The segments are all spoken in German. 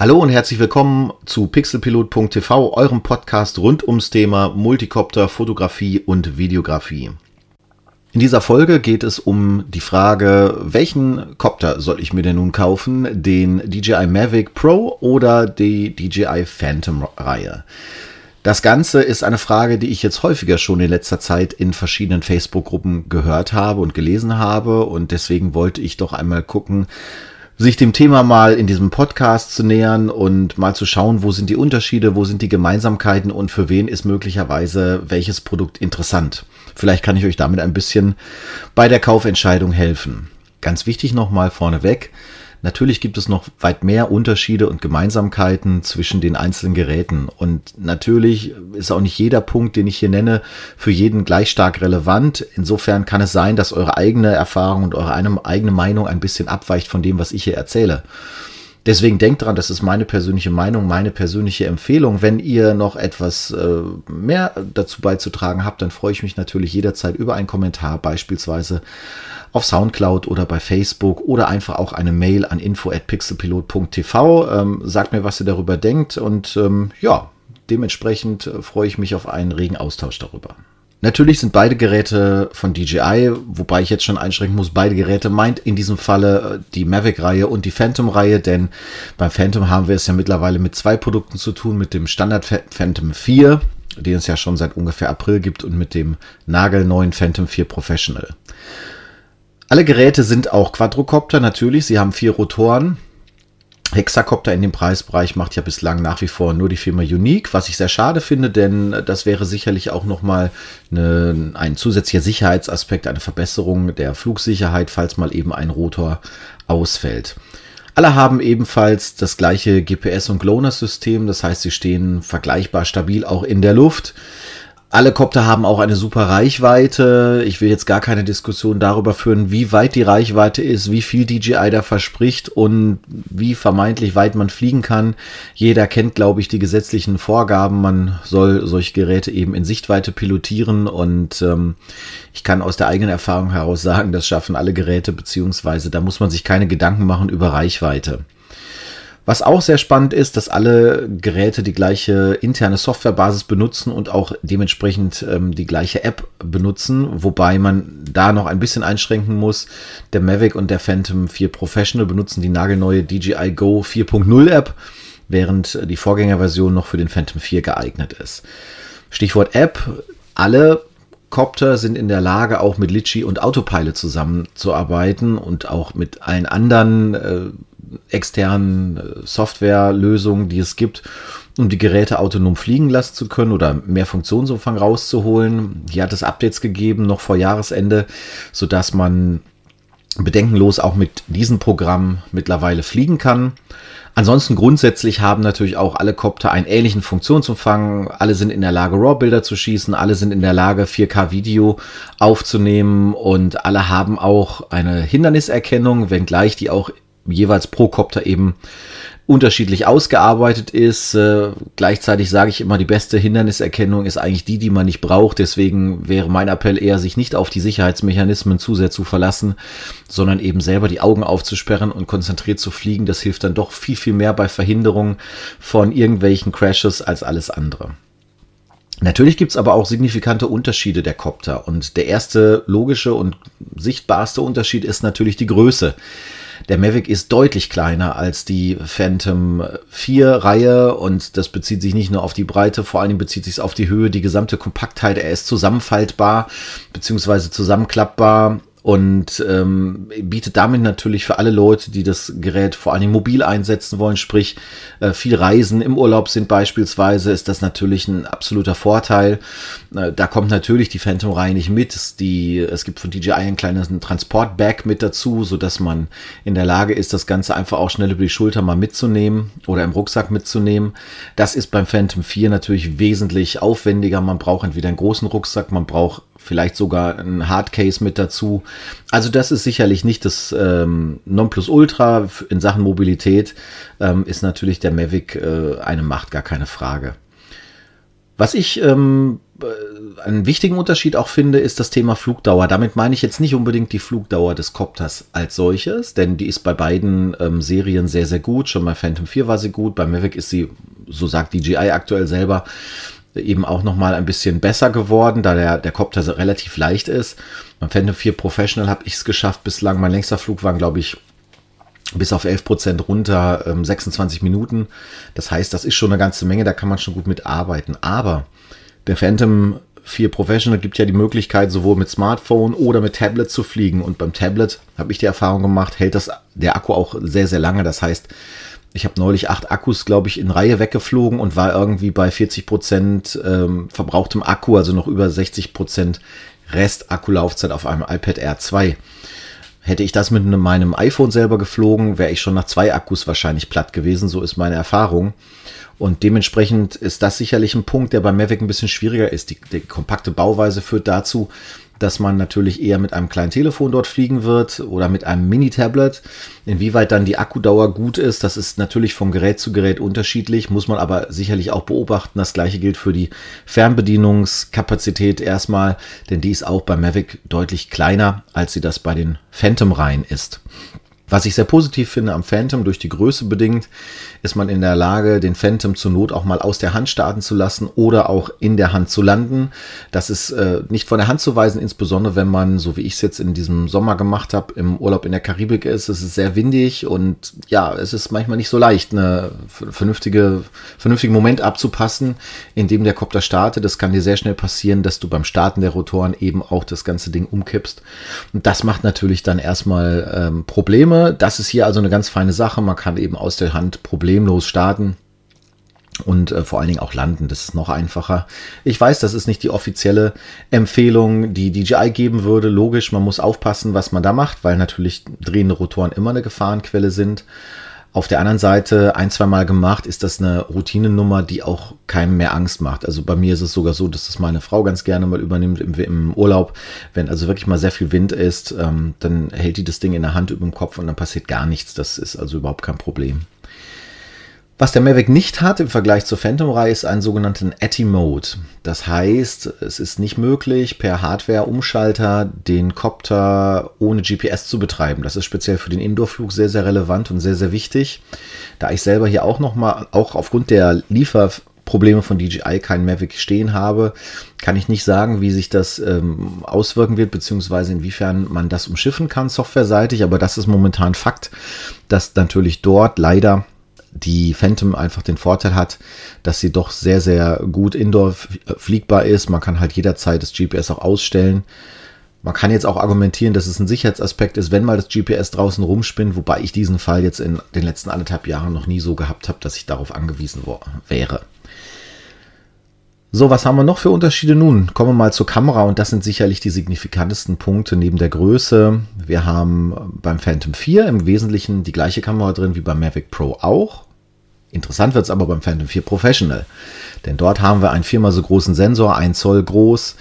Hallo und herzlich willkommen zu pixelpilot.tv, eurem Podcast rund ums Thema Multicopter, Fotografie und Videografie. In dieser Folge geht es um die Frage, welchen Copter soll ich mir denn nun kaufen? Den DJI Mavic Pro oder die DJI Phantom Reihe? Das Ganze ist eine Frage, die ich jetzt häufiger schon in letzter Zeit in verschiedenen Facebook-Gruppen gehört habe und gelesen habe und deswegen wollte ich doch einmal gucken, sich dem Thema mal in diesem Podcast zu nähern und mal zu schauen, wo sind die Unterschiede, wo sind die Gemeinsamkeiten und für wen ist möglicherweise welches Produkt interessant. Vielleicht kann ich euch damit ein bisschen bei der Kaufentscheidung helfen. Ganz wichtig nochmal vorneweg. Natürlich gibt es noch weit mehr Unterschiede und Gemeinsamkeiten zwischen den einzelnen Geräten. Und natürlich ist auch nicht jeder Punkt, den ich hier nenne, für jeden gleich stark relevant. Insofern kann es sein, dass eure eigene Erfahrung und eure eigene Meinung ein bisschen abweicht von dem, was ich hier erzähle. Deswegen denkt dran, das ist meine persönliche Meinung, meine persönliche Empfehlung. Wenn ihr noch etwas äh, mehr dazu beizutragen habt, dann freue ich mich natürlich jederzeit über einen Kommentar, beispielsweise auf Soundcloud oder bei Facebook oder einfach auch eine Mail an info@pixelpilot.tv. Ähm, sagt mir, was ihr darüber denkt und ähm, ja, dementsprechend äh, freue ich mich auf einen regen Austausch darüber. Natürlich sind beide Geräte von DJI, wobei ich jetzt schon einschränken muss, beide Geräte meint in diesem Falle äh, die Mavic-Reihe und die Phantom-Reihe, denn beim Phantom haben wir es ja mittlerweile mit zwei Produkten zu tun, mit dem Standard Phantom 4, den es ja schon seit ungefähr April gibt, und mit dem nagelneuen Phantom 4 Professional. Alle Geräte sind auch Quadrocopter, natürlich, sie haben vier Rotoren, Hexacopter in dem Preisbereich macht ja bislang nach wie vor nur die Firma Unique, was ich sehr schade finde, denn das wäre sicherlich auch nochmal ein zusätzlicher Sicherheitsaspekt, eine Verbesserung der Flugsicherheit, falls mal eben ein Rotor ausfällt. Alle haben ebenfalls das gleiche GPS- und GLONASS-System, das heißt, sie stehen vergleichbar stabil auch in der Luft. Alle Kopter haben auch eine super Reichweite. Ich will jetzt gar keine Diskussion darüber führen, wie weit die Reichweite ist, wie viel DJI da verspricht und wie vermeintlich weit man fliegen kann. Jeder kennt, glaube ich, die gesetzlichen Vorgaben. Man soll solche Geräte eben in Sichtweite pilotieren und ähm, ich kann aus der eigenen Erfahrung heraus sagen, das schaffen alle Geräte, beziehungsweise da muss man sich keine Gedanken machen über Reichweite. Was auch sehr spannend ist, dass alle Geräte die gleiche interne Softwarebasis benutzen und auch dementsprechend ähm, die gleiche App benutzen, wobei man da noch ein bisschen einschränken muss. Der Mavic und der Phantom 4 Professional benutzen die nagelneue DJI Go 4.0 App, während die Vorgängerversion noch für den Phantom 4 geeignet ist. Stichwort App. Alle Copter sind in der Lage, auch mit Litchi und Autopilot zusammenzuarbeiten und auch mit allen anderen äh, externen äh, Softwarelösungen, die es gibt, um die Geräte autonom fliegen lassen zu können oder mehr Funktionsumfang rauszuholen. Hier hat es Updates gegeben, noch vor Jahresende, sodass man bedenkenlos auch mit diesem Programm mittlerweile fliegen kann. Ansonsten grundsätzlich haben natürlich auch alle Copter einen ähnlichen Funktionsumfang. Alle sind in der Lage, RAW-Bilder zu schießen. Alle sind in der Lage, 4K-Video aufzunehmen. Und alle haben auch eine Hinderniserkennung, wenngleich die auch jeweils pro Copter eben unterschiedlich ausgearbeitet ist. Äh, gleichzeitig sage ich immer, die beste Hinderniserkennung ist eigentlich die, die man nicht braucht. Deswegen wäre mein Appell eher, sich nicht auf die Sicherheitsmechanismen zu sehr zu verlassen, sondern eben selber die Augen aufzusperren und konzentriert zu fliegen. Das hilft dann doch viel, viel mehr bei Verhinderung von irgendwelchen Crashes als alles andere. Natürlich gibt's aber auch signifikante Unterschiede der Copter. Und der erste logische und sichtbarste Unterschied ist natürlich die Größe. Der Mavic ist deutlich kleiner als die Phantom 4 Reihe und das bezieht sich nicht nur auf die Breite, vor allem bezieht sich auf die Höhe, die gesamte Kompaktheit. Er ist zusammenfaltbar bzw. zusammenklappbar und ähm, bietet damit natürlich für alle Leute, die das Gerät vor allem mobil einsetzen wollen, sprich äh, viel Reisen im Urlaub sind beispielsweise, ist das natürlich ein absoluter Vorteil. Äh, da kommt natürlich die Phantom-Reihe nicht mit. Die, es gibt von DJI ein kleines Transportbag mit dazu, so dass man in der Lage ist, das Ganze einfach auch schnell über die Schulter mal mitzunehmen oder im Rucksack mitzunehmen. Das ist beim Phantom 4 natürlich wesentlich aufwendiger. Man braucht entweder einen großen Rucksack, man braucht vielleicht sogar ein Hardcase mit dazu. Also das ist sicherlich nicht das ähm, Nonplusultra in Sachen Mobilität, ähm, ist natürlich der Mavic äh, eine Macht, gar keine Frage. Was ich ähm, äh, einen wichtigen Unterschied auch finde, ist das Thema Flugdauer. Damit meine ich jetzt nicht unbedingt die Flugdauer des Copters als solches, denn die ist bei beiden ähm, Serien sehr, sehr gut. Schon bei Phantom 4 war sie gut, bei Mavic ist sie, so sagt DJI aktuell selber, eben auch nochmal ein bisschen besser geworden, da der, der Copter relativ leicht ist. Beim Phantom 4 Professional habe ich es geschafft bislang. Mein längster Flug waren, glaube ich, bis auf 11 Prozent runter, ähm, 26 Minuten. Das heißt, das ist schon eine ganze Menge, da kann man schon gut mitarbeiten. Aber der Phantom 4 Professional gibt ja die Möglichkeit, sowohl mit Smartphone oder mit Tablet zu fliegen. Und beim Tablet habe ich die Erfahrung gemacht, hält das der Akku auch sehr, sehr lange. Das heißt, ich habe neulich acht Akkus, glaube ich, in Reihe weggeflogen und war irgendwie bei 40 Prozent ähm, verbrauchtem Akku, also noch über 60 Prozent Rest-Akkulaufzeit auf einem iPad Air 2. Hätte ich das mit meinem iPhone selber geflogen, wäre ich schon nach zwei Akkus wahrscheinlich platt gewesen. So ist meine Erfahrung. Und dementsprechend ist das sicherlich ein Punkt, der bei Mavic ein bisschen schwieriger ist. Die, die kompakte Bauweise führt dazu, dass man natürlich eher mit einem kleinen Telefon dort fliegen wird oder mit einem Mini-Tablet. Inwieweit dann die Akkudauer gut ist, das ist natürlich von Gerät zu Gerät unterschiedlich, muss man aber sicherlich auch beobachten. Das gleiche gilt für die Fernbedienungskapazität erstmal, denn die ist auch bei Mavic deutlich kleiner, als sie das bei den Phantom-Reihen ist. Was ich sehr positiv finde am Phantom, durch die Größe bedingt, ist man in der Lage, den Phantom zur Not auch mal aus der Hand starten zu lassen oder auch in der Hand zu landen. Das ist äh, nicht von der Hand zu weisen, insbesondere wenn man, so wie ich es jetzt in diesem Sommer gemacht habe, im Urlaub in der Karibik ist. Es ist sehr windig und ja, es ist manchmal nicht so leicht, eine vernünftige, vernünftigen Moment abzupassen, in dem der Kopter startet. Das kann dir sehr schnell passieren, dass du beim Starten der Rotoren eben auch das ganze Ding umkippst. Und das macht natürlich dann erstmal ähm, Probleme das ist hier also eine ganz feine Sache. Man kann eben aus der Hand problemlos starten und äh, vor allen Dingen auch landen. Das ist noch einfacher. Ich weiß, das ist nicht die offizielle Empfehlung, die DJI geben würde. Logisch, man muss aufpassen, was man da macht, weil natürlich drehende Rotoren immer eine Gefahrenquelle sind. Auf der anderen Seite, ein, zwei Mal gemacht, ist das eine Routinennummer, die auch keinem mehr Angst macht. Also bei mir ist es sogar so, dass das meine Frau ganz gerne mal übernimmt im, im Urlaub. Wenn also wirklich mal sehr viel Wind ist, ähm, dann hält die das Ding in der Hand über dem Kopf und dann passiert gar nichts. Das ist also überhaupt kein Problem. Was der Mavic nicht hat im Vergleich zur Phantom-Reihe ist einen sogenannten ATI-Mode. Das heißt, es ist nicht möglich, per Hardware-Umschalter den Copter ohne GPS zu betreiben. Das ist speziell für den Indoor-Flug sehr, sehr relevant und sehr, sehr wichtig. Da ich selber hier auch nochmal, auch aufgrund der Lieferprobleme von DJI keinen Mavic stehen habe, kann ich nicht sagen, wie sich das ähm, auswirken wird, beziehungsweise inwiefern man das umschiffen kann, softwareseitig. Aber das ist momentan Fakt, dass natürlich dort leider die Phantom einfach den Vorteil hat, dass sie doch sehr, sehr gut indoor fliegbar ist. Man kann halt jederzeit das GPS auch ausstellen. Man kann jetzt auch argumentieren, dass es ein Sicherheitsaspekt ist, wenn mal das GPS draußen rumspinnt, wobei ich diesen Fall jetzt in den letzten anderthalb Jahren noch nie so gehabt habe, dass ich darauf angewiesen wäre. So, was haben wir noch für Unterschiede nun? Kommen wir mal zur Kamera und das sind sicherlich die signifikantesten Punkte neben der Größe. Wir haben beim Phantom 4 im Wesentlichen die gleiche Kamera drin wie beim Mavic Pro auch. Interessant wird es aber beim Phantom 4 Professional, denn dort haben wir einen viermal so großen Sensor, ein Zoll groß.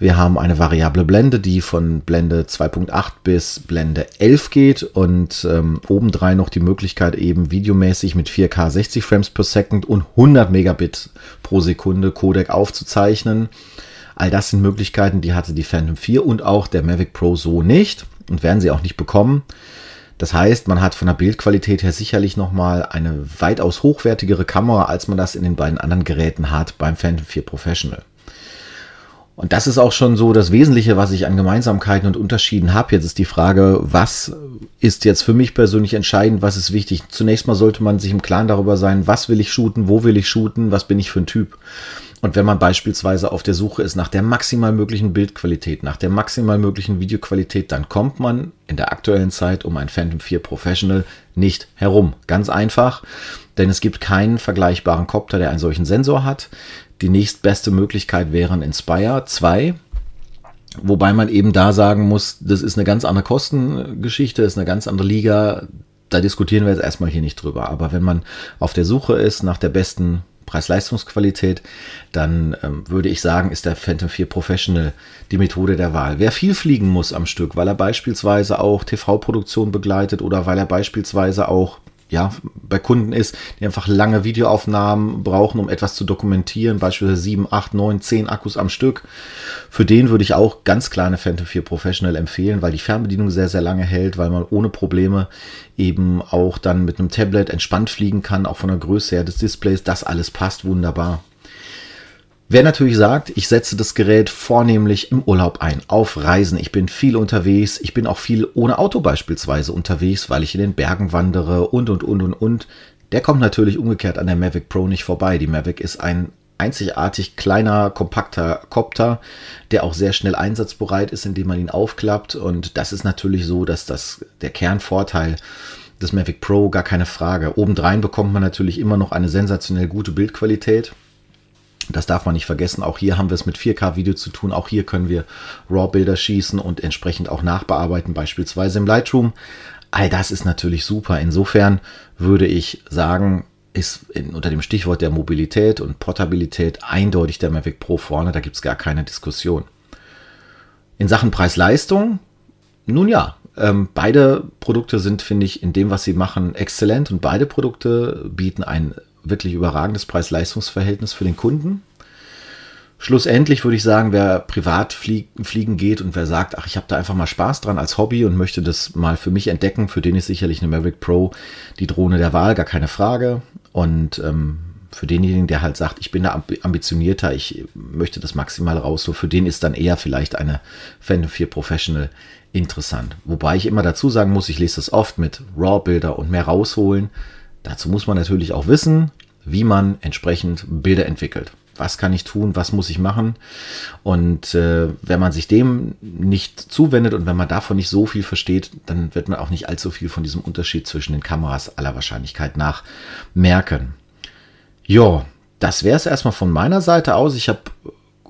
Wir haben eine variable Blende, die von Blende 2.8 bis Blende 11 geht und ähm, obendrein noch die Möglichkeit eben videomäßig mit 4K 60 Frames per Second und 100 Megabit pro Sekunde Codec aufzuzeichnen. All das sind Möglichkeiten, die hatte die Phantom 4 und auch der Mavic Pro so nicht und werden sie auch nicht bekommen. Das heißt, man hat von der Bildqualität her sicherlich nochmal eine weitaus hochwertigere Kamera, als man das in den beiden anderen Geräten hat beim Phantom 4 Professional. Und das ist auch schon so das Wesentliche, was ich an Gemeinsamkeiten und Unterschieden habe. Jetzt ist die Frage, was ist jetzt für mich persönlich entscheidend, was ist wichtig? Zunächst mal sollte man sich im Klaren darüber sein, was will ich shooten, wo will ich shooten, was bin ich für ein Typ. Und wenn man beispielsweise auf der Suche ist nach der maximal möglichen Bildqualität, nach der maximal möglichen Videoqualität, dann kommt man in der aktuellen Zeit um ein Phantom 4 Professional nicht herum. Ganz einfach, denn es gibt keinen vergleichbaren Copter, der einen solchen Sensor hat. Die nächstbeste Möglichkeit wäre ein Inspire 2, Wobei man eben da sagen muss, das ist eine ganz andere Kostengeschichte, ist eine ganz andere Liga. Da diskutieren wir jetzt erstmal hier nicht drüber. Aber wenn man auf der Suche ist nach der besten Preis-Leistungsqualität, dann ähm, würde ich sagen, ist der Phantom 4 Professional die Methode der Wahl. Wer viel fliegen muss am Stück, weil er beispielsweise auch TV-Produktion begleitet oder weil er beispielsweise auch ja, bei Kunden ist, die einfach lange Videoaufnahmen brauchen, um etwas zu dokumentieren, beispielsweise 7, 8, 9, 10 Akkus am Stück. Für den würde ich auch ganz klar eine Phantom 4 Professional empfehlen, weil die Fernbedienung sehr, sehr lange hält, weil man ohne Probleme eben auch dann mit einem Tablet entspannt fliegen kann, auch von der Größe her des Displays. Das alles passt wunderbar. Wer natürlich sagt, ich setze das Gerät vornehmlich im Urlaub ein, auf Reisen, ich bin viel unterwegs, ich bin auch viel ohne Auto beispielsweise unterwegs, weil ich in den Bergen wandere und und und und und, der kommt natürlich umgekehrt an der Mavic Pro nicht vorbei. Die Mavic ist ein einzigartig kleiner, kompakter Copter, der auch sehr schnell einsatzbereit ist, indem man ihn aufklappt. Und das ist natürlich so, dass das der Kernvorteil des Mavic Pro gar keine Frage. Obendrein bekommt man natürlich immer noch eine sensationell gute Bildqualität. Das darf man nicht vergessen. Auch hier haben wir es mit 4K-Video zu tun. Auch hier können wir RAW-Bilder schießen und entsprechend auch nachbearbeiten, beispielsweise im Lightroom. All das ist natürlich super. Insofern würde ich sagen, ist in, unter dem Stichwort der Mobilität und Portabilität eindeutig der Mavic Pro vorne. Da gibt es gar keine Diskussion. In Sachen Preis-Leistung, nun ja, ähm, beide Produkte sind, finde ich, in dem, was sie machen, exzellent und beide Produkte bieten ein wirklich überragendes Preis-Leistungs-Verhältnis für den Kunden. Schlussendlich würde ich sagen, wer privat fliegen geht und wer sagt, ach, ich habe da einfach mal Spaß dran als Hobby und möchte das mal für mich entdecken, für den ist sicherlich eine Maverick Pro die Drohne der Wahl, gar keine Frage. Und ähm, für denjenigen, der halt sagt, ich bin da ambitionierter, ich möchte das maximal raus, so für den ist dann eher vielleicht eine Phantom 4 Professional interessant. Wobei ich immer dazu sagen muss, ich lese das oft mit RAW-Bilder und mehr rausholen. Dazu muss man natürlich auch wissen, wie man entsprechend Bilder entwickelt. Was kann ich tun? Was muss ich machen? Und äh, wenn man sich dem nicht zuwendet und wenn man davon nicht so viel versteht, dann wird man auch nicht allzu viel von diesem Unterschied zwischen den Kameras aller Wahrscheinlichkeit nach merken. Ja, das wäre es erstmal von meiner Seite aus. Ich habe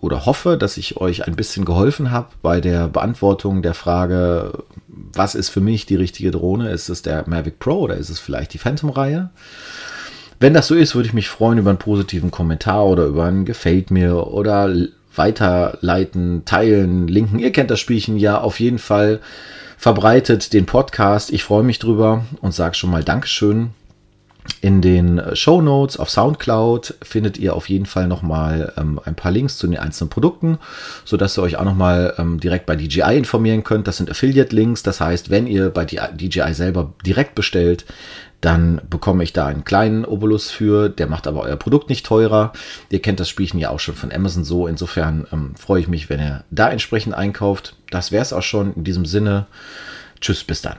oder hoffe, dass ich euch ein bisschen geholfen habe bei der Beantwortung der Frage, was ist für mich die richtige Drohne? Ist es der Mavic Pro oder ist es vielleicht die Phantom-Reihe? Wenn das so ist, würde ich mich freuen über einen positiven Kommentar oder über ein Gefällt mir oder weiterleiten, teilen, linken. Ihr kennt das Spielchen ja auf jeden Fall. Verbreitet den Podcast. Ich freue mich drüber und sage schon mal Dankeschön. In den Show Notes auf Soundcloud findet ihr auf jeden Fall nochmal ähm, ein paar Links zu den einzelnen Produkten, sodass ihr euch auch nochmal ähm, direkt bei DJI informieren könnt. Das sind Affiliate-Links. Das heißt, wenn ihr bei DJI selber direkt bestellt, dann bekomme ich da einen kleinen Obolus für. Der macht aber euer Produkt nicht teurer. Ihr kennt das Spielchen ja auch schon von Amazon so. Insofern ähm, freue ich mich, wenn ihr da entsprechend einkauft. Das wäre es auch schon in diesem Sinne. Tschüss, bis dann.